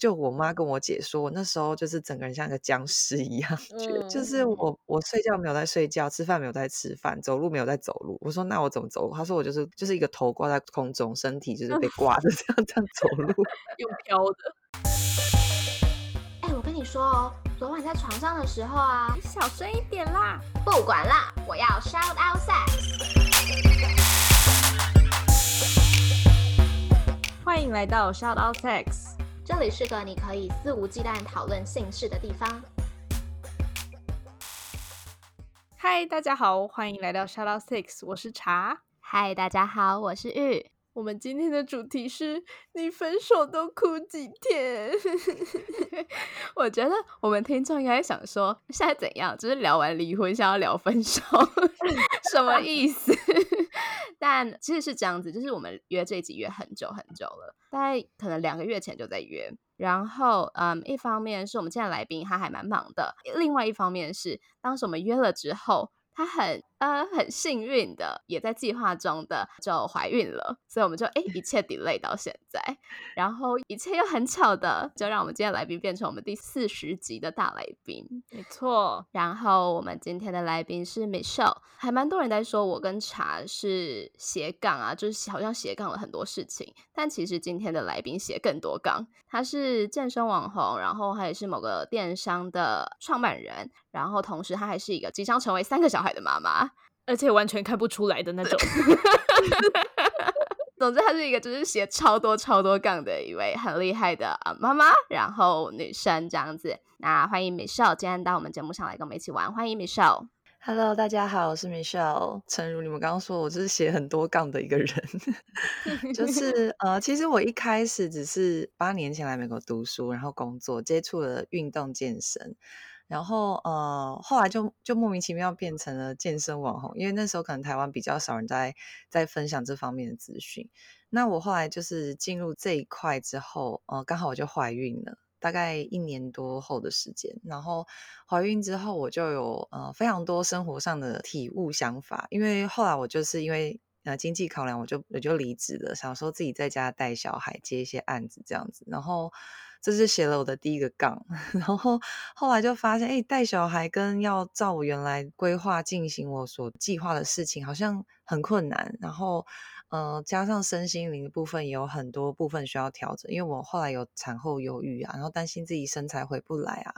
就我妈跟我姐说，我那时候就是整个人像个僵尸一样，就就是我我睡觉没有在睡觉，吃饭没有在吃饭，走路没有在走路。我说那我怎么走路？她说我就是就是一个头挂在空中，身体就是被挂着 这样这样走路，用飘的。哎，我跟你说哦，昨晚在床上的时候啊，你小声一点啦。不管啦，我要 shout out sex。欢迎来到 Shout Out Sex，这里是个你可以肆无忌惮讨论性事的地方。嗨，大家好，欢迎来到 Shout Out Six，我是茶。嗨，大家好，我是玉。我们今天的主题是你分手都哭几天？我觉得我们听众应该想说，现在怎样？就是聊完离婚，想要聊分手，什么意思？但其实是这样子，就是我们约这一集约很久很久了，大概可能两个月前就在约。然后，嗯，一方面是我们现在来宾他还蛮忙的，另外一方面是当时我们约了之后。她很呃很幸运的，也在计划中的就怀孕了，所以我们就哎一切 delay 到现在，然后一切又很巧的，就让我们今天来宾变成我们第四十集的大来宾，没错。然后我们今天的来宾是 Michelle，还蛮多人在说我跟茶是斜杠啊，就是好像斜杠了很多事情，但其实今天的来宾斜更多杠，他是健身网红，然后他也是某个电商的创办人。然后，同时她还是一个即将成为三个小孩的妈妈，而且完全看不出来的那种。总之，她是一个就是写超多超多杠的一位很厉害的啊妈妈，然后女生这样子。那欢迎 Michelle 今天到我们节目上来跟我们一起玩。欢迎 Michelle。Hello，大家好，我是 Michelle。诚如你们刚刚说，我就是写很多杠的一个人。就 是呃，其实我一开始只是八年前来美国读书，然后工作，接触了运动健身。然后呃，后来就就莫名其妙变成了健身网红，因为那时候可能台湾比较少人在在分享这方面的资讯。那我后来就是进入这一块之后，呃，刚好我就怀孕了，大概一年多后的时间。然后怀孕之后，我就有呃非常多生活上的体悟想法，因为后来我就是因为呃经济考量，我就我就离职了，想说自己在家带小孩，接一些案子这样子，然后。这是写了我的第一个杠，然后后来就发现，哎，带小孩跟要照我原来规划进行我所计划的事情，好像很困难。然后，呃，加上身心灵的部分也有很多部分需要调整，因为我后来有产后忧郁啊，然后担心自己身材回不来啊，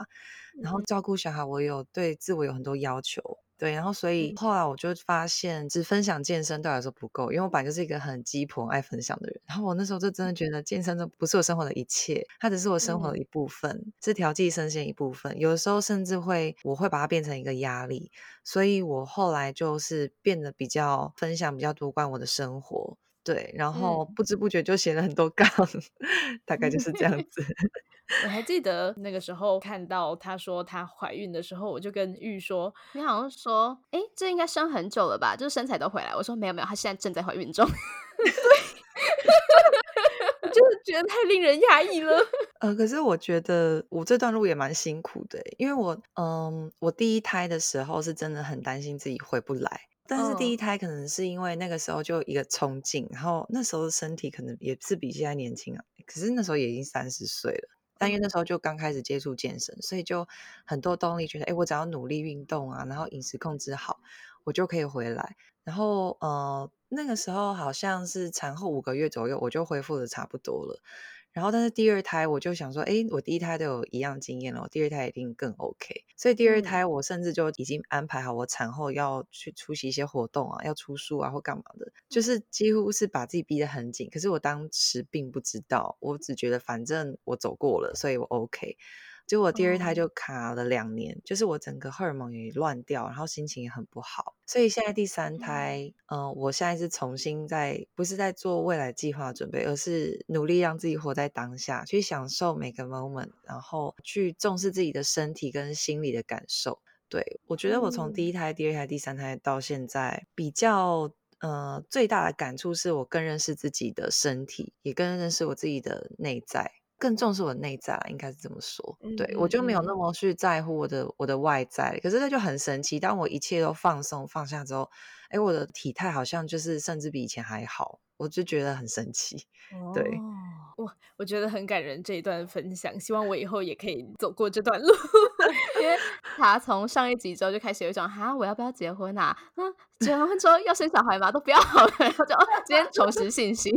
然后照顾小孩，我有对自我有很多要求。对，然后所以后来我就发现，只分享健身对我来说不够，因为我本来就是一个很鸡婆、爱分享的人。然后我那时候就真的觉得，健身这不是我生活的一切，它只是我生活的一部分，是调剂身心一部分。有的时候甚至会，我会把它变成一个压力。所以我后来就是变得比较分享比较多关于我的生活。对，然后不知不觉就写了很多 杠，大概就是这样 子。我还记得那个时候看到她说她怀孕的时候，我就跟玉说：“你好像说，哎，这应该生很久了吧？就是身材都回来。”我说：“没有没有，她现在正在怀孕中。”对，就是觉得太令人压抑了。呃，可是我觉得我这段路也蛮辛苦的，因为我嗯，我第一胎的时候是真的很担心自己回不来。但是第一胎可能是因为那个时候就一个冲劲，然后那时候的身体可能也是比现在年轻啊。可是那时候也已经三十岁了，但因为那时候就刚开始接触健身，所以就很多动力，觉得哎，我只要努力运动啊，然后饮食控制好，我就可以回来。然后呃，那个时候好像是产后五个月左右，我就恢复的差不多了。然后，但是第二胎我就想说，哎，我第一胎都有一样经验了，我第二胎一定更 OK。所以第二胎我甚至就已经安排好，我产后要去出席一些活动啊，要出书啊或干嘛的，就是几乎是把自己逼得很紧。可是我当时并不知道，我只觉得反正我走过了，所以我 OK。结果第二胎就卡了两年，就是我整个荷尔蒙也乱掉，然后心情也很不好。所以现在第三胎，嗯，我现在是重新在，不是在做未来计划准备，而是努力让自己活在当下，去享受每个 moment，然后去重视自己的身体跟心理的感受。对我觉得我从第一胎、第二胎、第三胎到现在，比较呃最大的感触是我更认识自己的身体，也更认识我自己的内在。更重视我的内在，应该是这么说。对我就没有那么去在乎我的我的外在，可是那就很神奇。当我一切都放松放下之后，哎，我的体态好像就是甚至比以前还好，我就觉得很神奇。对，哇，我觉得很感人这一段分享，希望我以后也可以走过这段路。因为他从上一集之后就开始有一种哈，我要不要结婚啊？嗯结完婚之后要生小孩吗？都不要好了，然后就哦今天重拾信心。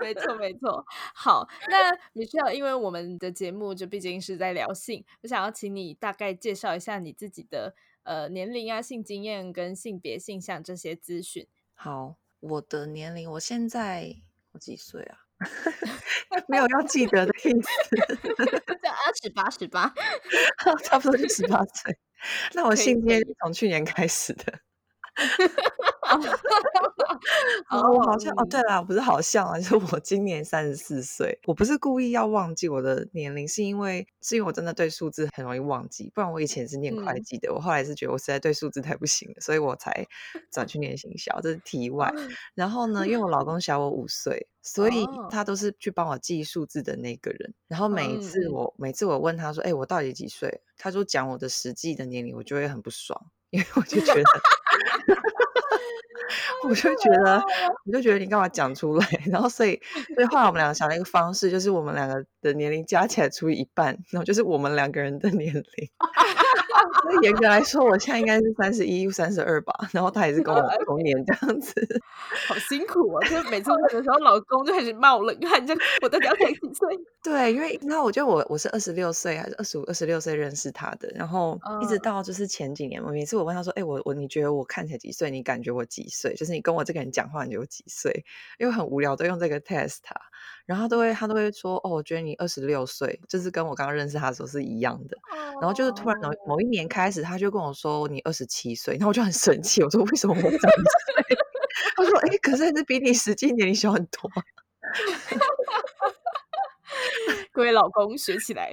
没错，没错。好，那 Michelle，因为我们的节目就毕竟是在聊性，我想要请你大概介绍一下你自己的呃年龄啊、性经验跟性别性向这些资讯。好，我的年龄，我现在我几岁啊？没有要记得的意思，就二十八，十八，差不多就十八岁。那我性经验是从去年开始的。哦 哦，我好像哦，嗯对啦，不是好像啊，就是我今年三十四岁。我不是故意要忘记我的年龄，是因为是因为我真的对数字很容易忘记。不然我以前是念会嗯计的，我后来是觉得我实在对数字太不行了，所以我才转去念行销。这是题外。然后呢，因为我老公小我五岁，所以哦他都是去帮我记数字的那个人。然后每一嗯次嗯我每次我问他说：“哎，我到底几岁？”他说讲我的实际的年龄，我就会很不爽，因为我就觉得。我就觉得，我就觉得你干嘛讲出来？然后所以，所以后来我们两个想了一个方式，就是我们两个的年龄加起来除以一半，然后就是我们两个人的年龄。所以严格来说，我现在应该是三十一、三十二吧，然后他也是跟我同年这样子。好辛苦啊！就是每次问的时候，老公就开始冒冷汗，就我到底要才几岁？对，因为那我觉得我我是二十六岁还是二十五、二十六岁认识他的，然后一直嗯到就是前几年，我每次我问他说：“哎、我我你觉得我看起来几岁？你感觉我几岁？就是你跟我这个人讲话，你觉得我几岁？”因为很无聊，都用这个 test 他，然后他都会他都会说：“哦，我觉得你二十六岁，就是跟我刚刚认识他的时候是一样的。”然后就是突然某某一年开始，他就跟我说：“你二十七岁。”然后我就很生气，我说：“为什么我长一岁？”他说：“哎、可是还是比你实际年龄小很多啊。”各位老公学起来。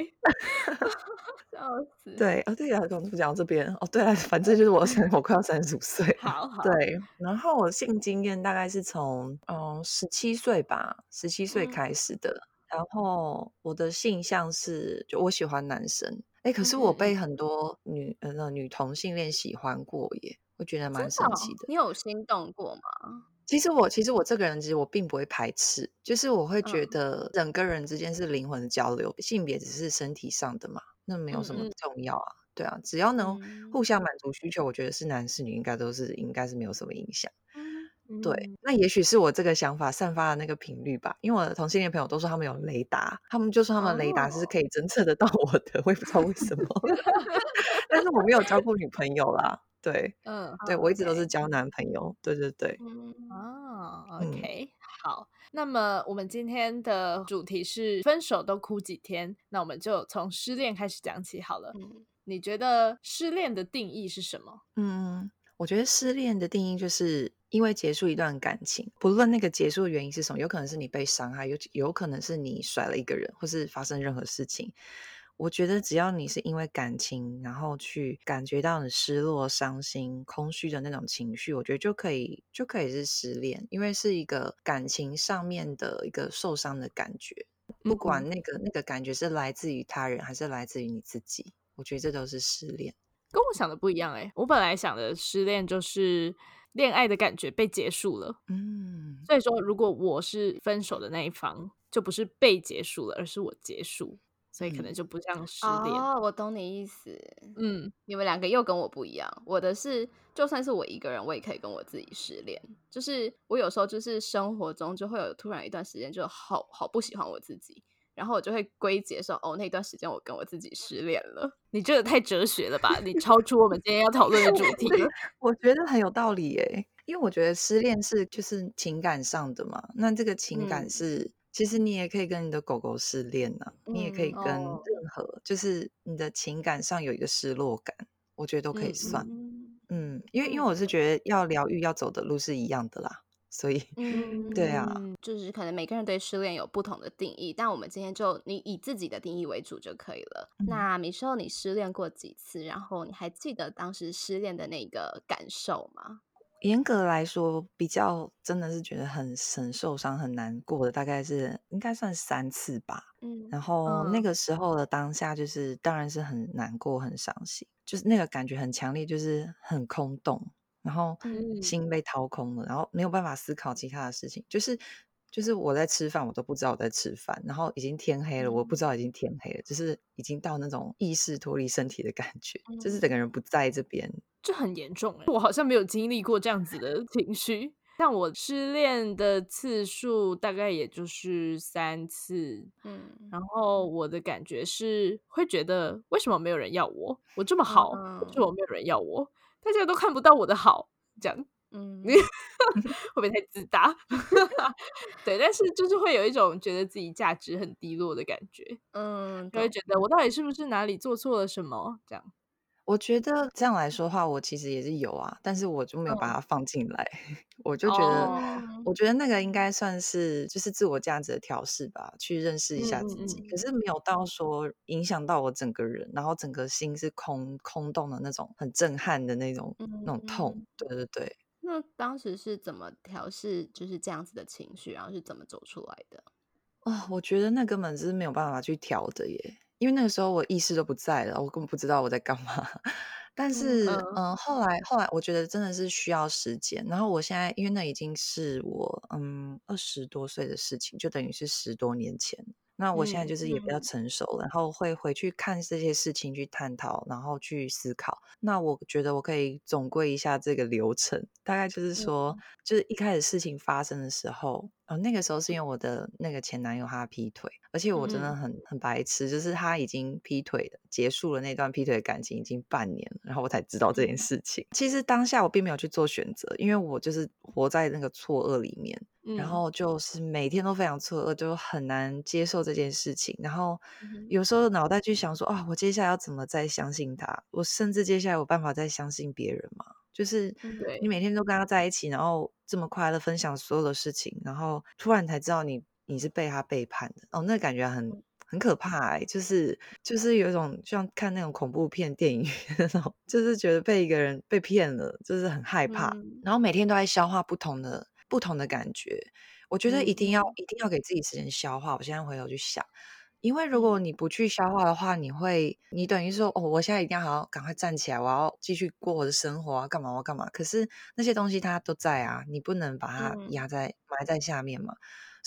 对，哦，对啊，刚不讲到这边哦，对了，反正就是我三，我快要三十五岁。好好，对，然后我性经验大概是从嗯十七岁吧，十七岁嗯开始的。然后我的性向是，就我喜欢男生。哎，可是我被很多女呃那女同性恋喜欢过耶，我觉得蛮神奇的。你有心动过吗？其实我其实我这个人，其实我并不会排斥，就是我会觉嗯得人跟人之间是灵魂的交流，性别只是身体上的嘛，那没有嗯什么嗯重要啊。对啊，只要能嗯互相满足需求，我觉得是男是女应该都是应该是没有什么影响。对嗯，，那也许是我这个想法散发的那个频率吧，因为我的同性恋朋友都说他们有雷达，他们就说他们雷达是可以侦测得到我的，我也不知道为什么，但是我没有交过女朋友啦。对，嗯，对我一直都是交男朋友。对对对，嗯，哦嗯，OK，好。那么我们今天的主题是分手都哭几天，那我们就从失恋开始讲起好了。嗯你觉得失恋的定义是什么？嗯，我觉得失恋的定义就是因为结束一段感情，不论那个结束的原因是什么，有可能是你被伤害，有有可能是你甩了一个人，或是发生任何事情。我觉得只要你是因为感情，然后去感觉到你失落、伤心、空虚的那种情绪，我觉得就可以就可以是失恋，因为是一个感情上面的一个受伤的感觉，不管那个那个感觉是来自于他人还是来自于你自己，我觉得这都是失恋。跟我想的不一样哎、我本来想的失恋就是恋爱的感觉被结束了，嗯，所以说如果我是分手的那一方，就不是被结束了，而是我结束，所以可能嗯就不像失恋。哦，我懂你意思。嗯，你们两个又跟我不一样，我的是就算是我一个人，我也可以跟我自己失恋。就是我有时候就是生活中就会有突然一段时间就好好不喜欢我自己，然后我就会归结说，哦，那段时间我跟我自己失恋了。你这个太哲学了吧？你超出我们今天要讨论的主题了。我觉得很有道理耶，因为我觉得失恋是就是情感上的嘛，那这个情感嗯是，其实你也可以跟你的狗狗失恋呐、你也可以嗯跟哦任何，就是你的情感上有一个失落感，我觉得都可以嗯算。嗯嗯，因为因为我是觉得要疗愈要走的路是一样的啦，所以嗯，对啊嗯，就是可能每个人对失恋有不同的定义，但我们今天就你以自己的定义为主就可以了。嗯那米秀，你失恋过几次？然后你还记得当时失恋的那个感受吗？严格来说，比较真的是觉得很很受伤、很难过的，大概是应该算三次吧。嗯然后那嗯个时候的当下，就是当然是很难过、很伤心，就是那个感觉很强烈，就是很空洞，然后嗯心被掏空了，然后没有办法思考其他的事情，就是就是我在吃饭，我都不知道我在吃饭，然后已经天黑了，我不知道已经天黑了，就是已经到那种意识脱离身体的感觉，就是整个人不在这边。这很严重哎，我好像没有经历过这样子的 情绪。像我失恋的次数大概也就是三次，嗯，然后我的感觉是会觉得为什么没有人要我？我这么好，为什么没有人要我？大家都看不到我的好，这样，嗯，会不会太自大？对，但是就是会有一种觉得自己价值很低落的感觉，嗯，就会觉得我到底是不是哪里做错了什么？这样。我觉得这样来说的话，我其实也是有啊，但是我就没有把它放进来。我就觉得，我觉得那个应该算是就是自我价值的调试吧，去认识一下自己。可是没有到说影响到我整个人，然后整个心是空空洞的那种，很震撼的那种那种痛。对对对。那当时是怎么调试就是这样子的情绪，然后是怎么走出来的？哦，我觉得那根本是没有办法去调的耶。因为那个时候我意识都不在了，我根本不知道我在干嘛。但是，嗯，后来后来，我觉得真的是需要时间。然后我现在，因为那已经是我嗯二十多岁的事情，就等于是十多年前。那我现在就是也比较成熟了，然后会回去看这些事情，去探讨，然后去思考。那我觉得我可以总归一下这个流程，大概就是说，就是一开始事情发生的时候。哦，那个时候是因为我的那个前男友他劈腿，而且我真的很很白痴，就是他已经劈腿了，结束了那段劈腿的感情已经半年了，然后我才知道这件事情。其实当下我并没有去做选择，因为我就是活在那个错愕里面，然后就是每天都非常错愕，就很难接受这件事情。然后有时候脑袋去想说啊，我接下来要怎么再相信他？我甚至接下来有办法再相信别人吗？就是你每天都跟他在一起，然后这么快乐分享所有的事情，然后突然才知道你你是被他背叛的哦，那感觉很很可怕哎，就是就是有一种像看那种恐怖片电影 那种，就是觉得被一个人被骗了，就是很害怕，然后每天都在消化不同的不同的感觉，我觉得一定要一定要给自己时间消化。我现在回头去想。因为如果你不去消化的话，你会，你等于说，哦，我现在一定要好好赶快站起来，我要继续过我的生活啊，干嘛我干嘛？可是那些东西它都在啊，你不能把它压在埋在下面嘛。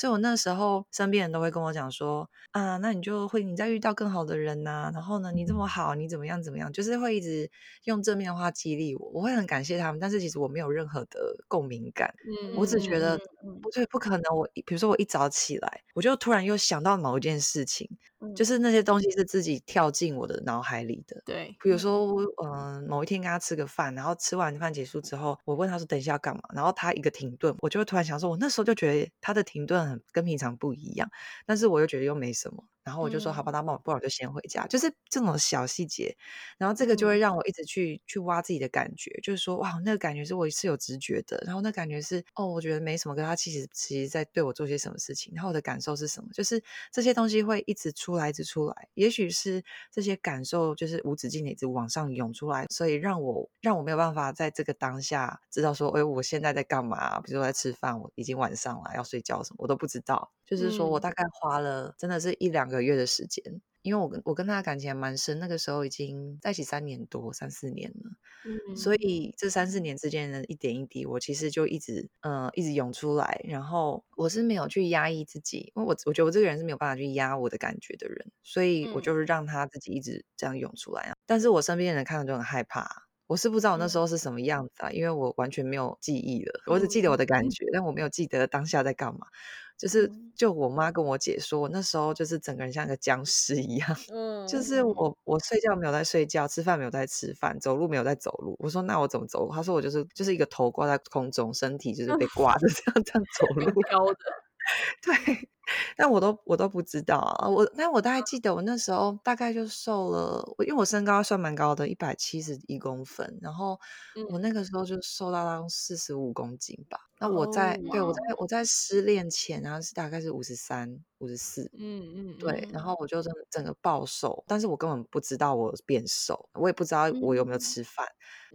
所以我那时候身边人都会跟我讲说，啊，那你就会你再遇到更好的人呐，然后呢，你这么好，你怎么样怎么样，就是会一直用正面的话激励我，我会很感谢他们，但是其实我没有任何的共鸣感，嗯，我只觉得不对，不可能，我比如说我一早起来，我就突然又想到某一件事情，就是那些东西是自己跳进我的脑海里的，对，比如说，嗯，某一天跟他吃个饭，然后吃完饭结束之后，我问他说等一下要干嘛，然后他一个停顿，我就会突然想说，我那时候就觉得他的停顿很。跟平常不一样，但是我又觉得又没什么。然后我就说好吧，那不不然我就先回家。就是这种小细节，然后这个就会让我一直去去挖自己的感觉，就是说哇，那个感觉是我是有直觉的。然后那感觉是哦，我觉得没什么，可他其实其实在对我做些什么事情。然后我的感受是什么？就是这些东西会一直出来，一直出来。也许是这些感受就是无止境的一直往上涌出来，所以让我让我没有办法在这个当下知道说，哎，我现在在干嘛？比如说在吃饭，我已经晚上了，要睡觉什么，我都不知道。就是说我大概花了真的是一两个月的时间，因为我跟我跟他的感情还蛮深，那个时候已经在一起三年多三四年了，嗯，所以这三四年之间的一点一滴，我其实就一直嗯一直涌出来，然后我是没有去压抑自己，因为我我觉得我这个人是没有办法去压我的感觉的人，所以我就是让他自己一直这样涌出来啊，但是我身边的人看了就很害怕。我是不知道我那时候是什么样子啊，因为我完全没有记忆了，我只记得我的。感觉，但我没有记得当下在干嘛。就是，就我妈跟我姐说，我那时候就是整个人像个僵尸一样，嗯，就是我我睡觉没有在睡觉，吃饭没有在吃饭，走路没有在走路。我说那我怎么走？她说我就是就是一个头挂在空中，身体就是被 挂着这样这样走路，飘的。对。但我都我都不知道啊，我但我大概记得我那时候大概就瘦了，我因为我身高算蛮高的，一百七十一公分，然后我那个时候就瘦到四十五公斤吧。那我在对我在我在失恋前，然后是大概是五十三。五十四，嗯嗯，对，然后我就整整个暴瘦，但是我根本不知道我变瘦，我也不知道我有没有吃饭，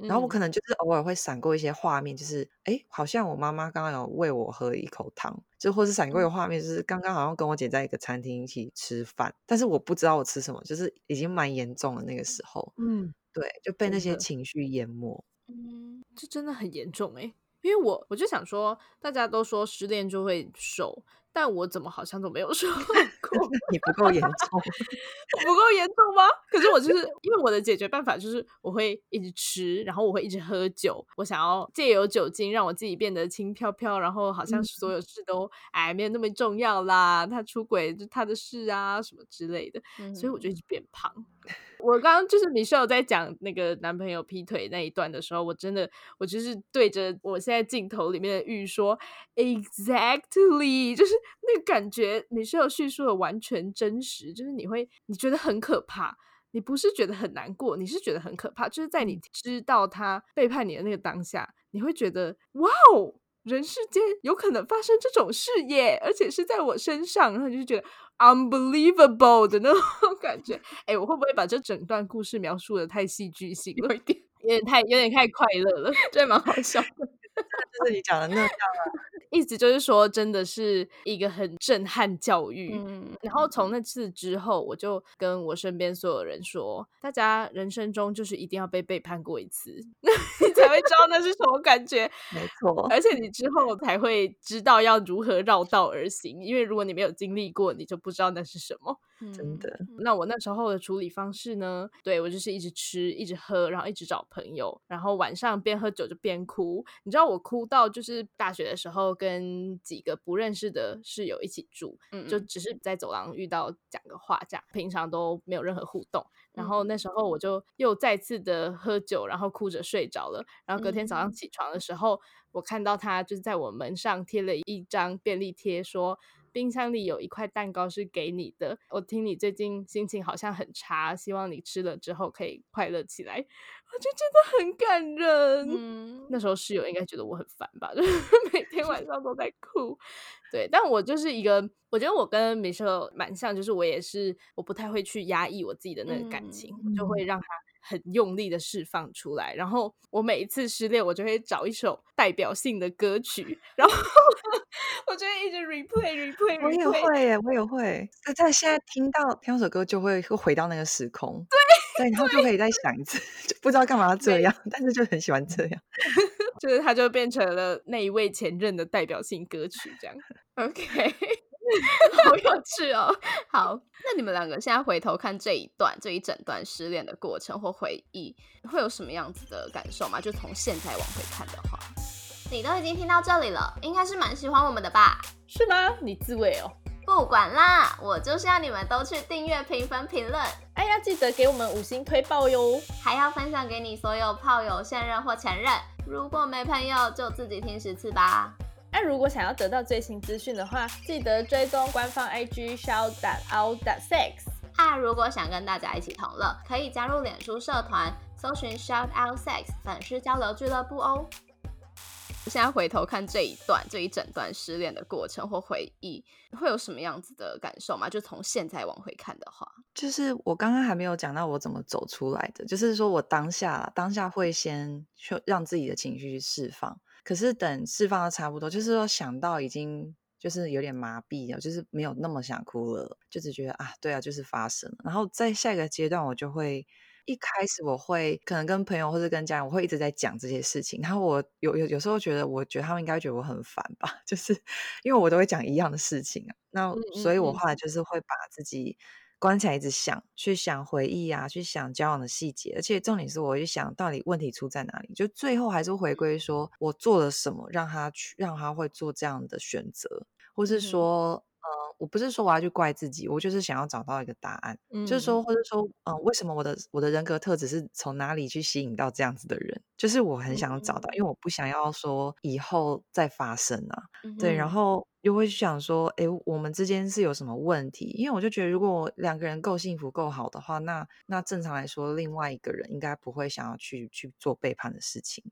然后我可能就是偶尔会闪过一些画面，就是哎，好像我妈妈刚刚有喂我喝一口汤，就或是闪过一个画面，就是刚刚好像跟我姐在一个餐厅一起吃饭，但是我不知道我吃什么，就是已经蛮严重的那个时候，嗯，对，就被那些情绪淹没，嗯，这真的很严重哎。因为我我就想说，大家都说失恋就会瘦，但我怎么好像都没有说过？你不够严重，不够严重吗？可是我就是因为我的解决办法就是我会一直吃，然后我会一直喝酒，我想要借由酒精让我自己变得轻飘飘，然后好像所有事都哎没有那么重要啦，他出轨就他的事啊什么之类的，所以我就一直变胖。我刚刚就是米秀在讲那个男朋友劈腿那一段的时候，我真的我就是对着我现在镜头里面的玉说，exactly，就是那个感觉，你是有叙述的完全真实，就是你会你觉得很可怕，你不是觉得很难过，你是觉得很可怕，就是在你知道他背叛你的那个当下，你会觉得哇哦，人世间有可能发生这种事耶，而且是在我身上，然后就觉得。unbelievable 的那种感觉，哎，我会不会把这整段故事描述的太戏剧性了？有一点，有点太，有点太快乐了，这蛮好笑的。就是你讲的那样啊，意思就是说，真的是一个很震撼教育。嗯，然后从那次之后，我就跟我身边所有人说，大家人生中就是一定要被背叛过一次，你 才会知道那是什么感觉。没错，而且你之后才会知道要如何绕道而行，因为如果你没有经历过，你就不知道那是什么。真的。那我那时候的处理方式呢？对我就是一直吃，一直喝，然后一直找朋友，然后晚上边喝酒就边哭。你知道我哭到就是大学的时候，跟几个不认识的室友一起住，就只是在走廊遇到讲个话这样，平常都没有任何互动。然后那时候我就又再次的喝酒，然后哭着睡着了。然后隔天早上起床的时候，我看到他就是在我门上贴了一张便利贴，说。冰箱里有一块蛋糕是给你的。我听你最近心情好像很差，希望你吃了之后可以快乐起来。我觉得真的很感人。嗯，那时候室友应该觉得我很烦吧，就 是每天晚上都在哭。对，但我就是一个，我觉得我跟 Michelle 蛮像，就是我也是，我不太会去压抑我自己的那个感情，我就会让他。很用力的释放出来，然后我每一次失恋，我就会找一首代表性的歌曲，然后 我就会一直 replay replay。我也会耶，我也会。在现在听到听到首歌，就会会回到那个时空，对对，然后就可以再想一次，就不知道干嘛这样，但是就很喜欢这样，就是它就变成了那一位前任的代表性歌曲，这样。OK。好有趣哦！好，那你们两个现在回头看这一段、这一整段失恋的过程或回忆，会有什么样子的感受吗？就从现在往回看的话，你都已经听到这里了，应该是蛮喜欢我们的吧？是吗？你自慰哦？不管啦，我就是要你们都去订阅、评分、评论。哎呀，记得给我们五星推爆哟！还要分享给你所有炮友、现任或前任。如果没朋友，就自己听十次吧。那如果想要得到最新资讯的话，记得追踪官方 IG shout out sex。啊，如果想跟大家一起同乐，可以加入脸书社团，搜寻 shout out sex 粉丝交流俱乐部哦。现在回头看这一段、这一整段失恋的过程或回忆，会有什么样子的感受吗？就从现在往回看的话，就是我刚刚还没有讲到我怎么走出来的，就是说我当下当下会先去让自己的情绪去释放。可是等释放的差不多，就是说想到已经就是有点麻痹了，就是没有那么想哭了，就只觉得啊，对啊，就是发生了。然后在下一个阶段，我就会一开始我会可能跟朋友或者跟家人，我会一直在讲这些事情。然后我有有有时候觉得，我觉得他们应该觉得我很烦吧，就是因为我都会讲一样的事情啊。那所以我后来就是会把自己。关起来一直想，去想回忆啊，去想交往的细节，而且重点是，我去想到底问题出在哪里，就最后还是回归说我做了什么让他去，让他会做这样的选择，或是说，呃，我不是说我要去怪自己，我就是想要找到一个答案，就是说，或者说，嗯，为什么我的我的人格特质是从哪里去吸引到这样子的人？就是我很想找到，因为我不想要说以后再发生啊，对，然后。就会想说，哎，我们之间是有什么问题？因为我就觉得，如果两个人够幸福、够好的话，那那正常来说，另外一个人应该不会想要去去做背叛的事情。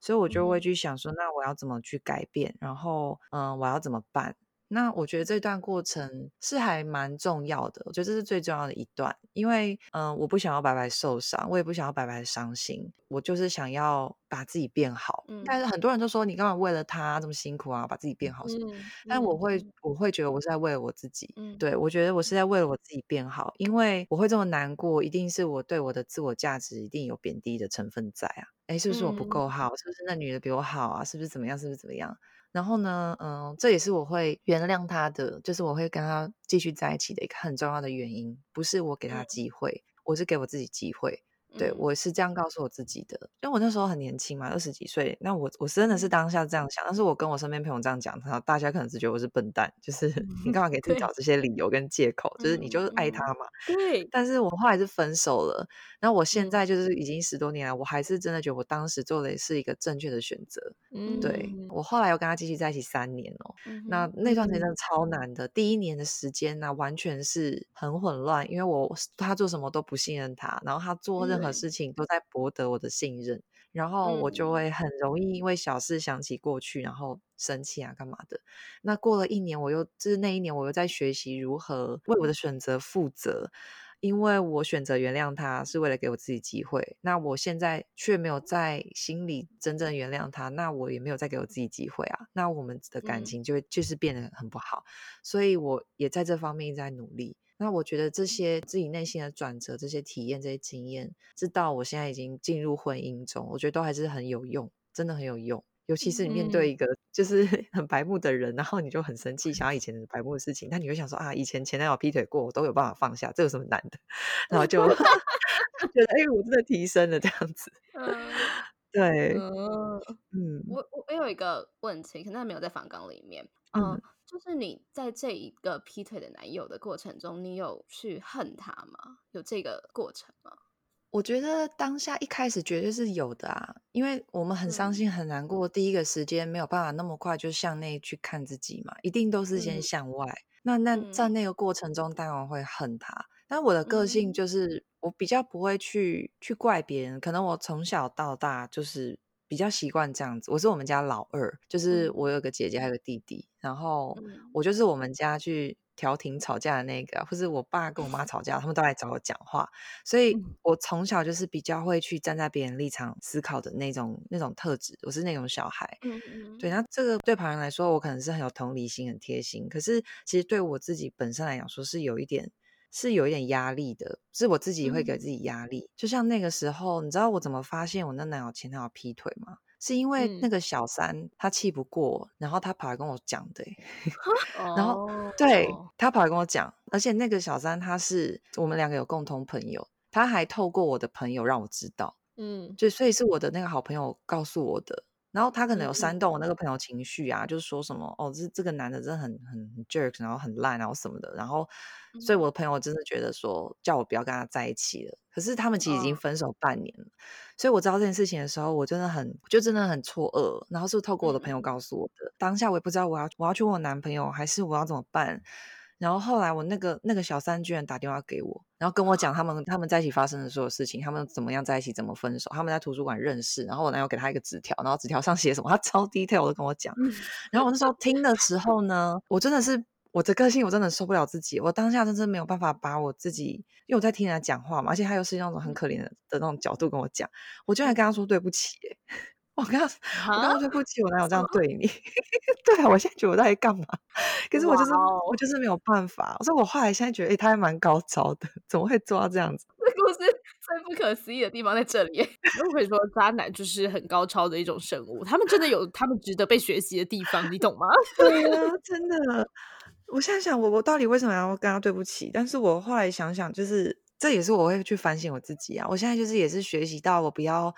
所以我就会去想说，那我要怎么去改变？然后，嗯，我要怎么办？那我觉得这段过程是还蛮重要的，我觉得这是最重要的一段，因为嗯、呃我不想要白白受伤，我也不想要白白伤心，我就是想要把自己变好。嗯但是很多人都说你干嘛为了他这么辛苦啊，把自己变好什么？嗯，但我会嗯我会觉得我是在为了我自己，嗯对我觉得我是在为了我自己变好，因为我会这么难过，一定是我对我的自我价值一定有贬低的成分在啊。哎，是不是我不嗯够好？是不是那女的比我好啊？是不是怎么样？是不是怎么样？然后呢，嗯，这也是我会原谅他的，就是我会跟他继续在一起的一个很重要的原因，不是我给他嗯机会，我是给我自己机会。对，嗯我是这样告诉我自己的，因为我那时候很年轻嘛，二十几岁。那我我真的是当下这样想，但是我跟我身边朋友这样讲，他大家可能只觉得我是笨蛋，就是你干嘛给自己找这些理由跟借口？就是你就是爱嗯他嘛。对，但是我后来是分手了，然后我现嗯在就是已经十多年来，我还是真的觉得我当时做的是一个正确的选择。嗯，对我后来又跟他继续在一起三年哦，那那段时间真嗯的超难的。第一年的时间呢、完全是很混乱，因为我他做什么都不信任他，然后他做任何对事情都在博得我的信任，然后我就嗯会很容易因为小事想起过去，然后生气啊，干嘛的。那过了一年，我又就是那一年，我又在学习如何为我的选择负责。因为我选择原谅他是为了给我自己机会，那我现在却没有在心里真正原谅他，那我也没有再给我自己机会啊，那我们的感嗯情就会就是变得很不好，所以我也在这方面一直在努力。那我觉得这些自己内心的转折、这些体验、这些经验，直到我现在已经进入婚姻中，我觉得都还是很有用，真的很有用。尤其是你面对嗯一个就是 很白目的人，然后你就很生气，想要以前的白目的事情，但你会想说啊，以前前男友劈腿过，我都有办法放下，这有什么难的？然后就 就觉得哎、我真的提升了这样子。嗯对，嗯嗯我我我有一个问题，可能没有在访纲里面。嗯、嗯，就是你在这一个劈腿的男友的过程中，你有去恨他吗？有这个过程吗？我觉得当下一开始绝对是有的啊，因为我们很伤嗯心、很难过，第一个时间没有办法那么快就向内去看自己嘛，一定都是先嗯向外。那那在嗯那个过程中，当然会恨他。但我的个性嗯就是，我比较不会去去怪别人，可能我从小到大就是比较习惯这样子。我是我们家老二，就是嗯我有个姐姐还有个弟弟，然后嗯我就是我们家去调停吵架的那个啊，或是我爸跟我妈吵架，他们都来找我讲话，所以嗯我从小就是比较会去站在别人立场思考的那种那种特质，我是那种小孩。嗯嗯对，那这个对旁人来说，我可能是很有同理心、很贴心，可是其实对我自己本身来讲，说是有一点是有一点压力的，是我自己会给嗯自己压力。就像那个时候，你知道我怎么发现我那男友前男友劈腿吗？是因为那嗯个小三他气不过，然后他跑来跟我讲的欸、然后哦对他跑来跟我讲，而且那个小三他是我们两个有共同朋友，他还透过我的朋友让我知道，嗯就所以是我的那个好朋友告诉我的。然后他可能有嗯煽动我那个朋友情绪啊，就是说什么哦，这这个男的真的很很很 jerk，然后很烂，然后什么的。然后，所以我的朋友真的觉得说叫我不要跟他在一起了。可是他们其实已经哦分手半年了，所以我知道这件事情的时候，我真的很就真的很错愕。然后是透过我的朋友嗯告诉我的，当下我也不知道我要我要去问我男朋友，还是我要怎么办。然后后来我那个那个小三居然打电话给我，然后跟我讲他们他们在一起发生的所有事情，他们怎么样在一起，怎么分手，他们在图书馆认识，然后我男友给他一个纸条，然后纸条上写什么，他超 detail 的跟我讲。然后我那时候听的时候呢，我真的是我的个性，我真的受不了自己，我当下真的没有办法把我自己，因为我在听人家讲话嘛，而且他又是那种很可怜的的那种角度跟我讲，我居然跟他说对不起、欸，我跟他我跟他说对不起，我哪有这样 对你？对啊，我现在觉得我在干嘛？可是我就是、我就是没有办法，所以我后来现在觉得，哎、他还蛮高招的，怎么会做到这样子？这故事最不可思议的地方在这里耶。我可以说，渣男就是很高超的一种生物，他们真的有他们值得被学习的地方，你懂吗？对啊，真的。我现在想，我我到底为什么要跟他对不起？但是我后来想想，就是这也是我会去反省我自己啊。我现在就是也是学习到，我不要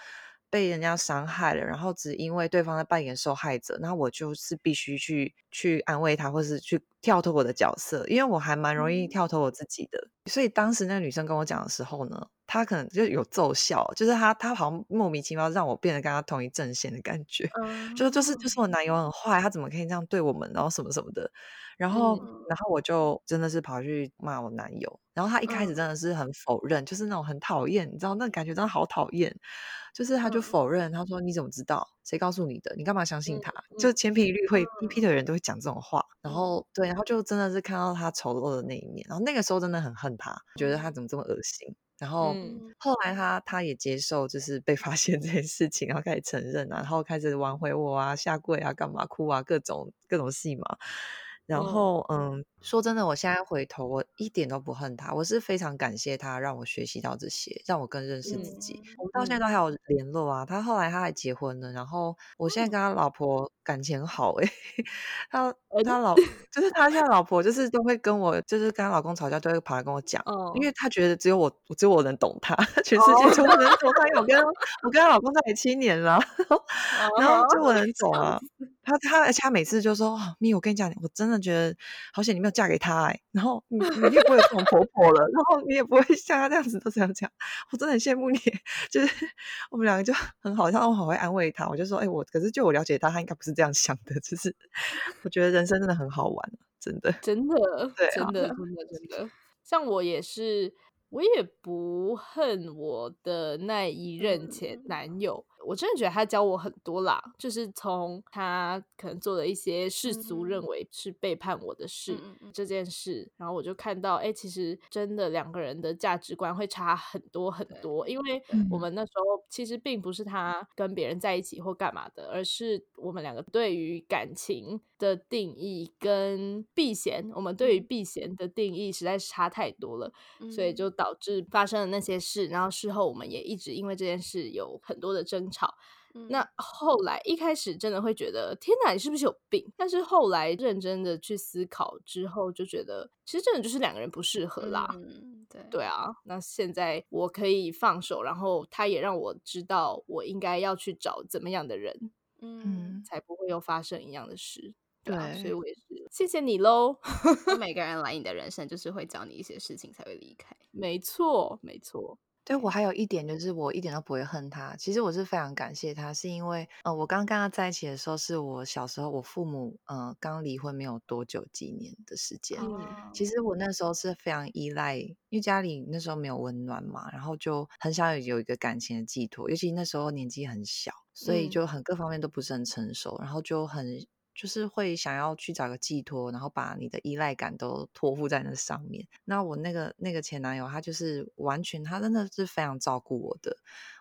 被人家伤害了，然后只因为对方在扮演受害者，那我就是必须去去安慰他，或是去跳脱我的角色，因为我还蛮容易嗯跳脱我自己的。所以当时那个女生跟我讲的时候呢，她可能就有奏效，就是她她好像莫名其妙让我变得跟她同一阵线的感觉。嗯就就是就是我男友很坏，他怎么可以这样对我们，然后什么什么的，然后、嗯然后我就真的是跑去骂我男友，然后他一开始嗯真的是很否认，就是那种很讨厌，你知道那感觉真的好讨厌。就是他就嗯否认，他说你怎么知道？谁告诉你的？你干嘛相信嗯他？嗯就千篇一律会一批的人都会讲这种话，然嗯后对，然后就真的是看到他丑陋的那一面，然后那个时候真的很恨他，觉得他嗯怎么这么恶心。然后嗯后来他他也接受，就是被发现这件事情，然后开始承认啊，然后开始挽回我啊，下跪啊，干嘛哭啊，各种各种戏嘛。然嗯。后嗯，说真的，我现在回头，我一点都不恨他，我是非常感谢他让我学习到这些，让我更认识自己。嗯。我们到现在都还有联络啊。他后来他还结婚了，然后我现在跟他老婆感情好诶、他他。老 就是他现在老婆就是都会跟我，就是跟他老公吵架都会跑来跟我讲，哦因为。他觉得只有我只有我能懂他，全世界只有我能懂他，因为我跟他我跟他老公在一起七年了，然后 就我能懂啊。他他而且他每次就说：“哦咪，我跟你讲，我真的觉得好险你没有嫁给他哎、然后你你也不会有这种婆婆了，然后你也不会像他这样子都这样讲，我真的很羡慕你。就是我们两个就很好笑，我很会安慰他。我就说：哎、我可是就我了解他，他应该不是这样想的。就是我觉得人生真的很好玩，真的。真的，对啊真的，真的，真的。像我也是，我也不恨我的那一任前嗯男友，我真的觉得他教我很多啦。就是从他可能做了一些世俗认嗯。为是背叛我的事、这件事，然后我就看到，哎、其实真的两个人的价值观会差很多很多，因为我。嗯们那时候其实并不是他跟别人在一起或干嘛的，而是我们两个对于感情的定义跟避嫌，我们对于嗯避嫌的定义实在是差太多了，所以嗯就导致发生了那些事，然后事后我们也一直因为这件事有很多的争吵。那嗯后来一开始真的会觉得天哪，你是不是有病？但是后来认真的去思考之后，就觉得其实真的就是两个人不适合啦。嗯，对对啊，那现在我可以放手，然后他也让我知道我应该要去找怎么样的人，嗯，才不会又发生一样的事。对啊，所以我也是谢谢你喽。每个人来你的人生，就是会教你一些事情才会离开。没错，没错。对我还有一点就是，我一点都不会恨他。其实我是非常感谢他，是因为呃，我刚跟他在一起的时候，是我小时候我父母呃刚离婚没有多久几年的时间。嗯其实我那时候是非常依赖，因为家里那时候没有温暖嘛，然后就很想有有一个感情的寄托，尤其那时候年纪很小，所以嗯就很各方面都不是很成熟，然后就很就是会想要去找个寄托，然后把你的依赖感都托付在那上面。那我那个那个前男友，他就是完全，他真的是非常照顾我的。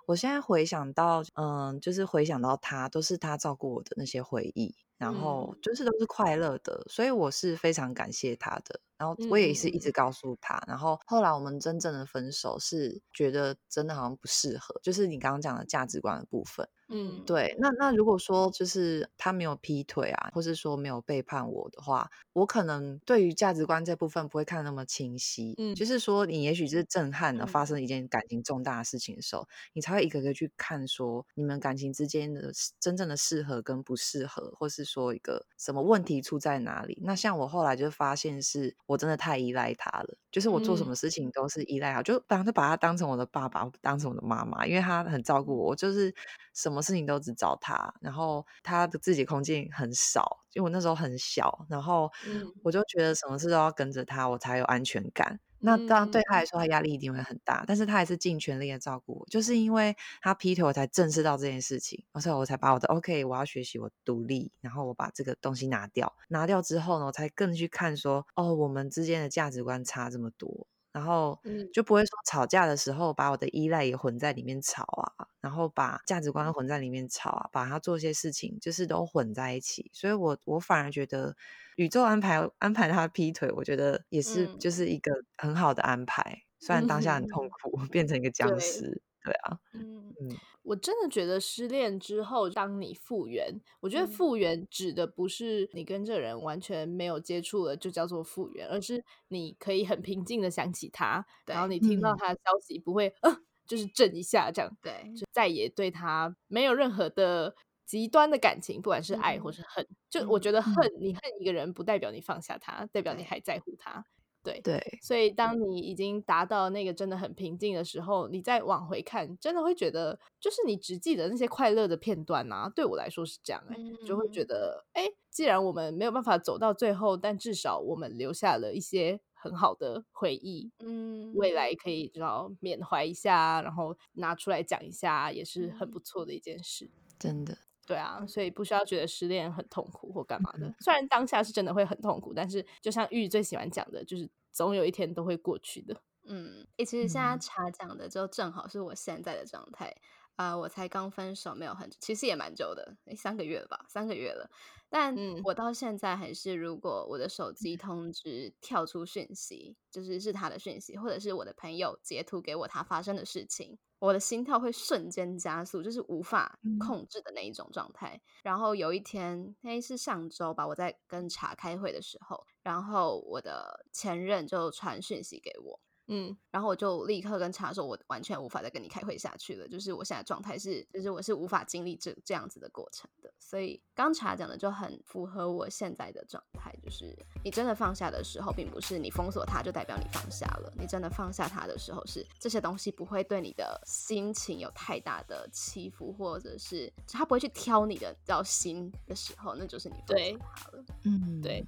我现在回想到，嗯，就是回想到他，都是他照顾我的那些回忆，然后嗯就是都是快乐的，所以我是非常感谢他的。然后嗯我也是一嗯直告诉他，然后后来我们真正的分手是觉得真的好像不适合，就是你刚刚讲的价值观的部分。嗯，对，那那如果说就是他没有劈腿啊，或是说没有背叛我的话，我可能对于价值观这部分不会看那么清晰。嗯就是说你也许是震撼的，发嗯生一件感情重大的事情的时候，你才会一个个去看说你们感情之间的真正的适合跟不适合，或是说一个什么问题出在哪里。那像我后来就发现是我真的太依赖他了，就是我做什嗯么事情都是依赖他，就当就把他当成我的爸爸，当成我的妈妈，因为他很照顾我，我就是什么事情都只找他，然后他的自己空间很少，因为我那时候很小，然后嗯我就觉得什么事都要跟着他，我才有安全感。那当然对他来说，他压力一定会很大，但是他还是尽全力的照顾我。就是因为他劈腿，我才正视到这件事情，所以我才把我的 OK，我要学习我独立，然后我把这个东西拿掉。拿掉之后呢，我才更去看说，哦，我们之间的价值观差这么多，然后嗯。就不会说吵架的时候把我的依赖也混在里面吵啊，然后把价值观混在里面吵啊，把他做些事情就是都混在一起，所以我我反而觉得宇宙安排安排他劈腿，我觉得也是嗯。就是一个很好的安排，虽然当下很痛嗯。苦，变成一个僵对尸，对啊，嗯嗯。我真的觉得失恋之后，当你复原，我觉得嗯。复原指的不是你跟这个人完全没有接触了就叫做复原，而是你可以很平静的想起他，然后你听到嗯。他的消息不会呃就是震一下这样，对，就。再也对他没有任何的极端的感情，不管是爱或嗯是恨。就我觉得嗯。恨，你恨一个人不代表你放下他，代表你还在乎他。对，对，所以当你已经达到那个真的很平静的时候，你再往回看，真的会觉得，就是你只记得那些快乐的片段啊。对我来说是这样、欸，就会觉嗯得，哎、既然我们没有办法走到最后，但至少我们留下了一些很很好的回忆，嗯，未来可以知道缅怀一下，然后拿出来讲一下，也是很不错的一件事。真的，对啊，所以不需要觉得失恋很痛苦或干嘛的。嗯虽然当下是真的会很痛苦，但是就像玉最喜欢讲的，就是总有一天都会过去的。嗯，诶，其实现在嗯茶讲的就正好是我现在的状态。啊、我才刚分手，没有很久，其实也蛮久的，诶，三个月了吧，三个月了。但嗯我到现在还是，如果我的手机通知跳出讯息，就是是他的讯息，或者是我的朋友截图给我他发生的事情，我的心跳会瞬间加速，就是无法嗯控制的那一种状态。然后有一天，那是上周吧，我在跟茶开会的时候，然后我的前任就传讯息给我，嗯然后我就立刻跟茶说，我完全无法再跟你开会下去了。就是我现在状态是，就是我是无法经历这这样子的过程的。所以刚茶讲的就很符合我现在的状态，就是你真的放下的时候，并不是你封锁它就代表你放下了，你真的放下它的时候是，这些东西不会对你的心情有太大的起伏，或者是它不会去挑你的叫心的时候，那就是你放对下它了。嗯，对。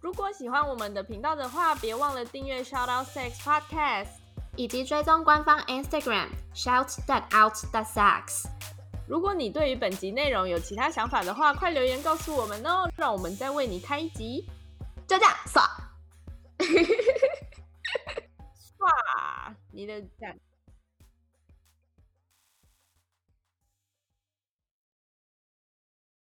如果喜欢我们的频道的话，别忘了订阅 Shout Out Sex Podcast。以及追踪官方 Instagram shout that out that sex。如果你对于本集内容有其他想法的话，快留言告诉我们哦，让我们再为你开一集。就这样，爽。哇，你的赞。